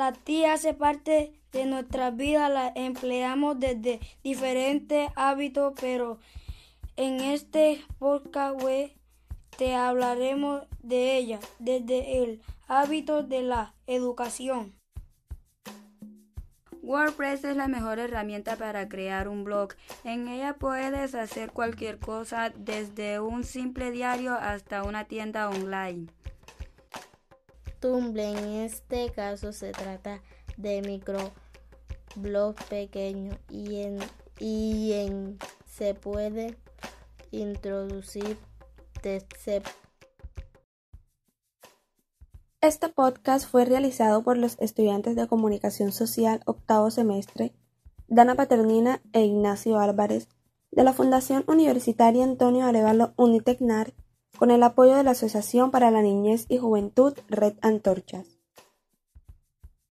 La TI hace parte de nuestra vida, la empleamos desde diferentes hábitos, pero en este podcast web te hablaremos de ella desde el hábito de la educación. WordPress es la mejor herramienta para crear un blog. En ella puedes hacer cualquier cosa desde un simple diario hasta una tienda online. En este caso se trata de microblog pequeño y en, y en se puede introducir Este podcast fue realizado por los estudiantes de Comunicación Social octavo semestre, Dana Paternina e Ignacio Álvarez, de la Fundación Universitaria Antonio Arevalo Unitecnar, con el apoyo de la Asociación para la Niñez y Juventud Red Antorchas.